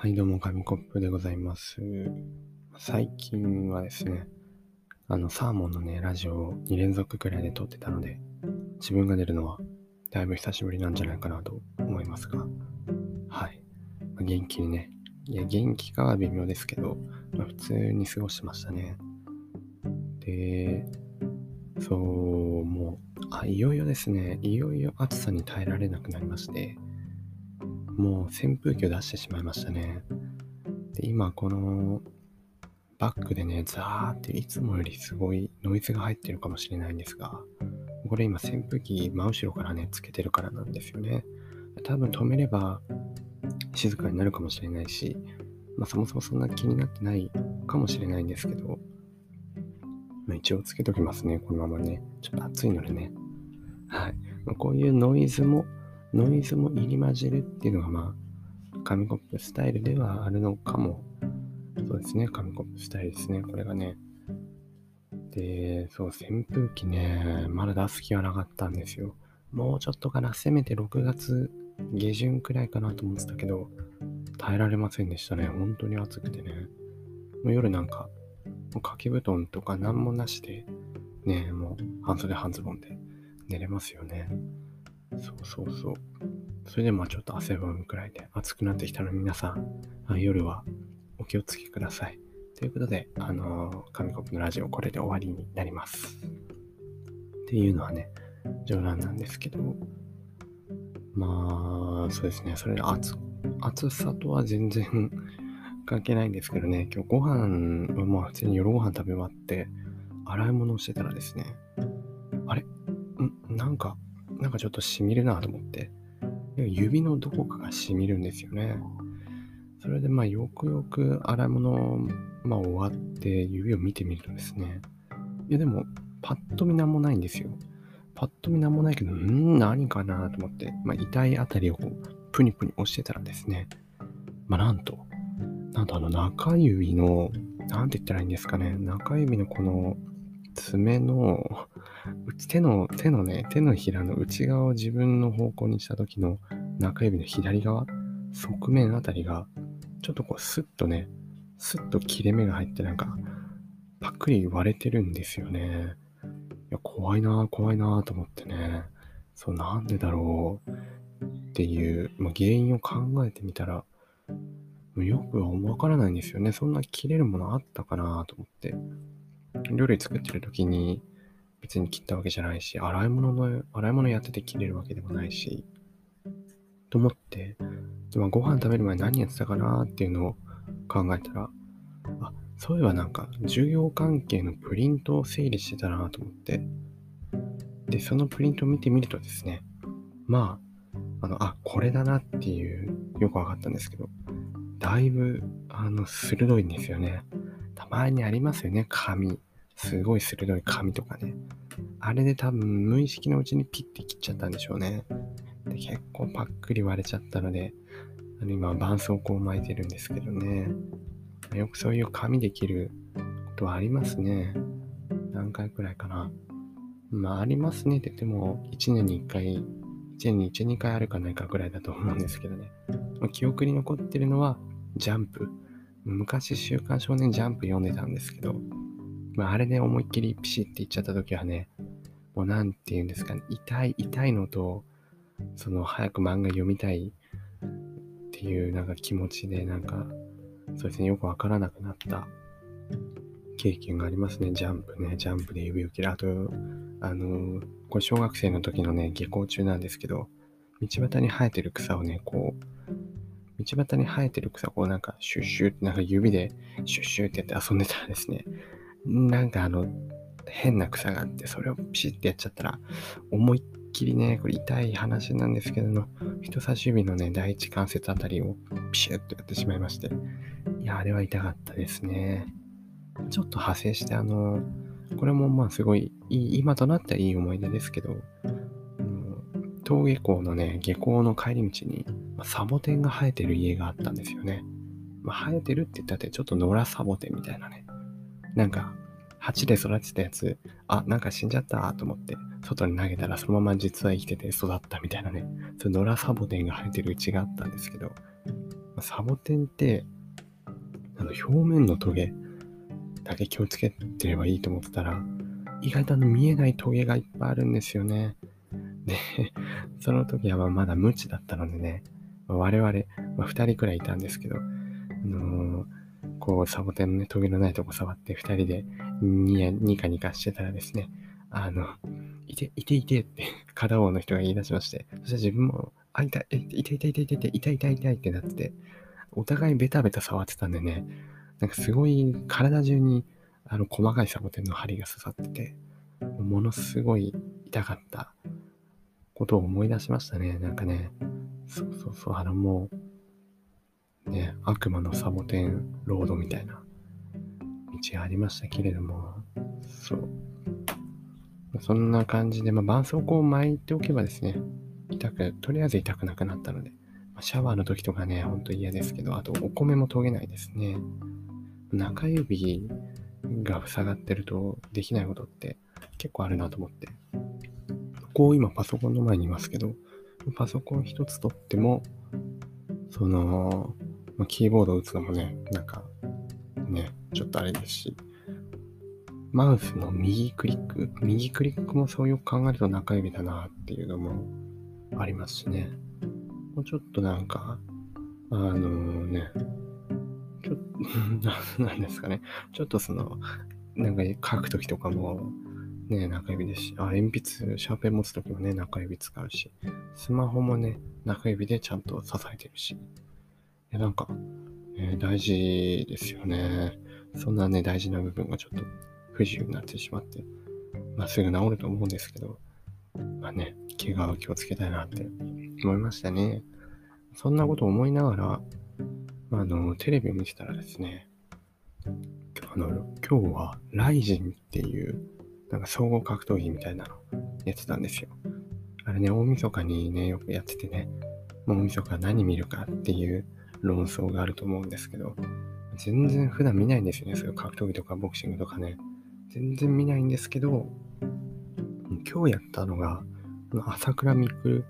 はい、どうも、紙コップでございます。最近はですね、あの、サーモンのね、ラジオを2連続くらいで撮ってたので、自分が出るのはだいぶ久しぶりなんじゃないかなと思いますが、はい。まあ元気にね、いや、元気かは微妙ですけど、まあ普通に過ごしてましたね。で、そう、もう、あ、いよいよですね、いよいよ暑さに耐えられなくなりまして、もう扇風機を出してしまいましたね。で、今このバックでね、ザーっていつもよりすごいノイズが入ってるかもしれないんですが、これ今扇風機真後ろからね、つけてるからなんですよね。多分止めれば静かになるかもしれないし、まあそもそもそんな気になってないかもしれないんですけど、まあ一応つけときますね、このままね。ちょっと暑いのでね。はい。まあ、こういうノイズもノイズも入り混じるっていうのがまあ、紙コップスタイルではあるのかも。そうですね、紙コップスタイルですね、これがね。で、そう、扇風機ね、まだ出す気はなかったんですよ。もうちょっとかな、せめて6月下旬くらいかなと思ってたけど、耐えられませんでしたね。本当に暑くてね。もう夜なんか、掛け布団とか何もなしで、ね、もう半袖半ズボンで寝れますよね。そうそうそう。それでまあちょっと汗ばむくらいで暑くなってきたので皆さん、あ夜はお気をつけください。ということで、あのー紙コップのラジオこれで終わりになります。っていうのはね、冗談なんですけど、まあ、そうですね、それで暑暑さとは全然関係ないんですけどね、今日ご飯はまあ普通に夜ご飯食べ終わって、洗い物をしてたらですね、あれ？ん？なんか、なんかちょっとしみるなと思って、指のどこかがしみるんですよね。それでまあよくよく洗い物、まあ、終わって指を見てみるとですね、いやでもパッと見なんもないんですよ。パッと見なんもないけど、んー何かなと思って、まあ、痛いあたりをこうプニプニ押してたらですね、まあなんと、なんとあの中指の、なんて言ったらいいんですかね、中指のこの爪の、手の、手のね、手のひらの内側を自分の方向にした時の中指の左側、側面あたりが、ちょっとこうスッとね、スッと切れ目が入ってなんか、パックリ割れてるんですよね。いや、怖いな、怖いなぁと思ってね。そう、なんでだろうっていう、まあ、原因を考えてみたら、よくはわからないんですよね。そんな切れるものあったかなと思って。料理作ってる時に別に切ったわけじゃないし、洗い物の、洗い物やってて切れるわけでもないし、と思って、でまあご飯食べる前何やってたかなっていうのを考えたら、あ、そういえばなんか授業関係のプリントを整理してたなと思って、で、そのプリントを見てみるとですね、まあ、あの、あ、これだなっていう、よくわかったんですけど、だいぶ、あの、鋭いんですよね。たまにありますよね、紙。すごい鋭い紙とかね。あれで多分無意識のうちにピッて切っちゃったんでしょうね。で結構パックリ割れちゃったので、あの今、絆創膏を巻いてるんですけどね。よくそういう紙で切ることはありますね。何回くらいかな。まあ、ありますねって言っても、1年に1回、1年に1、2回あるかないかくらいだと思うんですけどね。ま記憶に残ってるのは、ジャンプ。昔、週刊少年ジャンプ読んでたんですけど、まあ、あれで思いっきりピシッて言っちゃった時はね、もうなんて言うんですかね、痛い、痛いのと、その早く漫画読みたいっていうなんか気持ちで、なんか、そうですね、よくわからなくなった経験がありますね。ジャンプね、ジャンプで指を切る。あと、あの、これ小学生の時のね、下校中なんですけど、道端に生えてる草をね、こう、道端に生えてる草をこうなんかシュッシュってなんか指でシュッシュってやって遊んでたらですね、なんかあの変な草があってそれをピシッてやっちゃったら思いっきりね、これ痛い話なんですけども、人差し指のね、第一関節あたりをピシュッとやってしまいまして、いや、あれは痛かったですね。ちょっと派生してあの、これもまあすごいいい、今となってはいい思い出ですけど、うん登下校のね、下校の帰り道に、サボテンが生えてる家があったんですよね。まあ、生えてるって言ったって、ちょっと野良サボテンみたいなね。なんか、鉢で育てたやつ、あ、なんか死んじゃったと思って、外に投げたらそのまま実は生きてて育ったみたいなね。そう野良サボテンが生えてるうちがあったんですけど、サボテンって、あの表面のトゲだけ気をつけてればいいと思ってたら、意外とあの見えないトゲがいっぱいあるんですよね。で、その時はまだ無知だったのでね、我々、まあ、2人くらいいたんですけど、あのー、こうサボテンのね、トゲのないとこ触って2人でニヤニカニカしてたらですね、あの、いて、いていてって片方の人が言い出しまして、そして自分も、あ、いた、いたいたいたいたいたいたいたいたいたいってなってて、お互いベタベタ触ってたんでね、なんかすごい体中にあの細かいサボテンの針が刺さってて、ものすごい痛かったことを思い出しましたね。なんかね、そうそうそう、あのもう、ね、悪魔のサボテンロードみたいな道がありましたけれども、そう。そんな感じで、まあ、絆創膏を巻いておけばですね、痛く、とりあえず痛くなくなったので、まあ、シャワーの時とかね、ほんと嫌ですけど、あとお米も研げないですね。中指が塞がってるとできないことって結構あるなと思って。こう今パソコンの前にいますけど、パソコン一つとっても、その、まあ、キーボードを打つのもね、なんか、ね、ちょっとあれですし、マウスの右クリック、右クリックもそうよく考えると中指だなっていうのもありますしね。もうちょっとなんか、あのね、ちょっと、なんですかね。ちょっとその、なんか書くときとかも、ね、中指ですし、あ、鉛筆、シャーペン持つときもね、中指使うし、スマホもね、中指でちゃんと支えてるし、いなんか、ね、大事ですよね。そんなね、大事な部分がちょっと不自由になってしまって、まあ、すぐ治ると思うんですけど、まあね、怪我は気をつけたいなって思いましたね。そんなこと思いながら、あの、テレビを見てたらですね、あの、今日はライジンっていう、なんか総合格闘技みたいなのやってたんですよ。あれね、大晦日にね、よくやっててね、大晦日何見るかっていう論争があると思うんですけど、全然普段見ないんですよね、そういう格闘技とかボクシングとかね。全然見ないんですけど、今日やったのが、朝倉未来、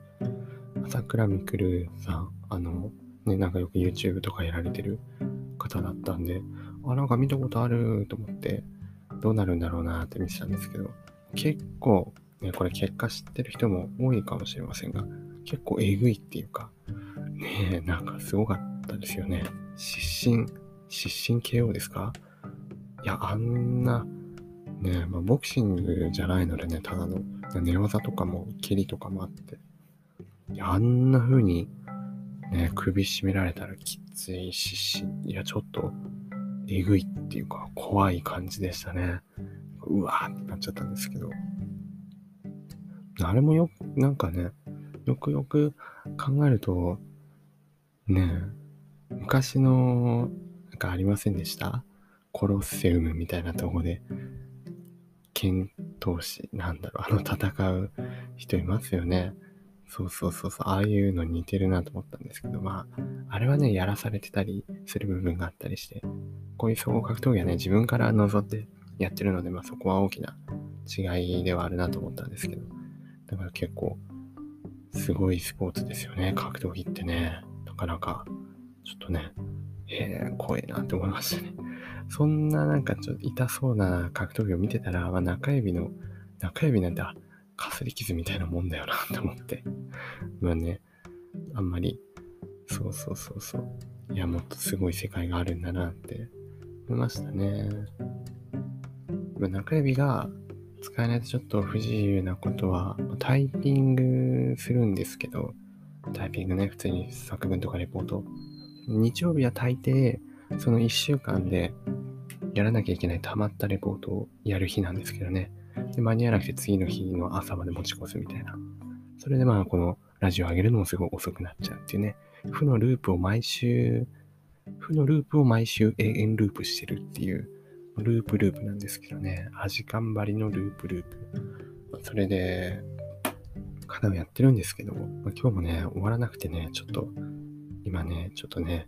朝倉未来さん、あの、ね、なんかよく YouTube とかやられてる方だったんで、あ、なんか見たことあると思って、どうなるんだろうなって見てたんですけど、結構、ね、これ結果知ってる人も多いかもしれませんが、結構えぐいっていうか、ねえ、なんかすごかったですよね。失神、失神 KO ですか？いや、あんな、ねまあ、ボクシングじゃないのでね、ただの寝技とかも、蹴りとかもあって、いや、あんな風にね、首絞められたらきついし、いや、ちょっと、えぐいっていうか、怖い感じでしたね。うわーってなっちゃったんですけど。あれもよく、なんかね、よくよく考えると、ね、昔の、かありませんでした？コロッセウムみたいなとこで、剣闘士、なんだろう、あの戦う人いますよね。そうそうそうそう、ああいうの似てるなと思ったんですけど、まあ、あれはね、やらされてたりする部分があったりして、こういう総合格闘技はね、自分から望んでやってるので、まあそこは大きな違いではあるなと思ったんですけど、だから結構、すごいスポーツですよね、格闘技ってね。なかなか、ちょっとね、えー、怖いなって思いましたね。そんななんかちょっと痛そうな格闘技を見てたら、まあ、中指の、中指なんて、かすり傷みたいなもんだよなって思って。まあね、あんまり、そうそうそうそう。いや、もっとすごい世界があるんだなって思いましたね。まあ中指が使えないとちょっと不自由なことは、タイピングするんですけど、タイピングね、普通に作文とかレポート。日曜日は大抵、その1週間でやらなきゃいけない溜まったレポートをやる日なんですけどね。で、間に合わなくて次の日の朝まで持ち越すみたいな。それでまあ、このラジオ上げるのもすごい遅くなっちゃうっていうね。負のループを毎週、負のループを毎週永遠ループしてるっていう、ループループなんですけどね。味頑張りのループループ。それで、課題をやってるんですけど、まあ、今日もね、終わらなくてね、ちょっと、今ね、ちょっとね、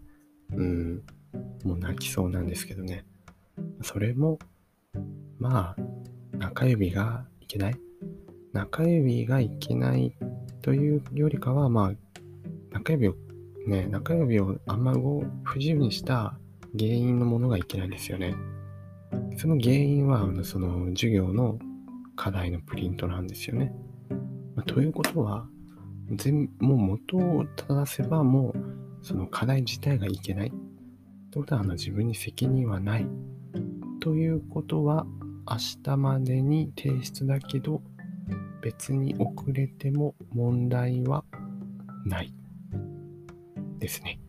うん、もう泣きそうなんですけどね。それも、まあ、中指がいけない中指がいけないというよりかは、まあ、中指をね、中指をあんま動不自由にした原因のものがいけないんですよね。その原因は、その授業の課題のプリントなんですよね。まあ、ということは、全もう元を正せばもうその課題自体がいけない。ということはあの自分に責任はない。ということは明日までに提出だけど別に遅れても問題はないですね。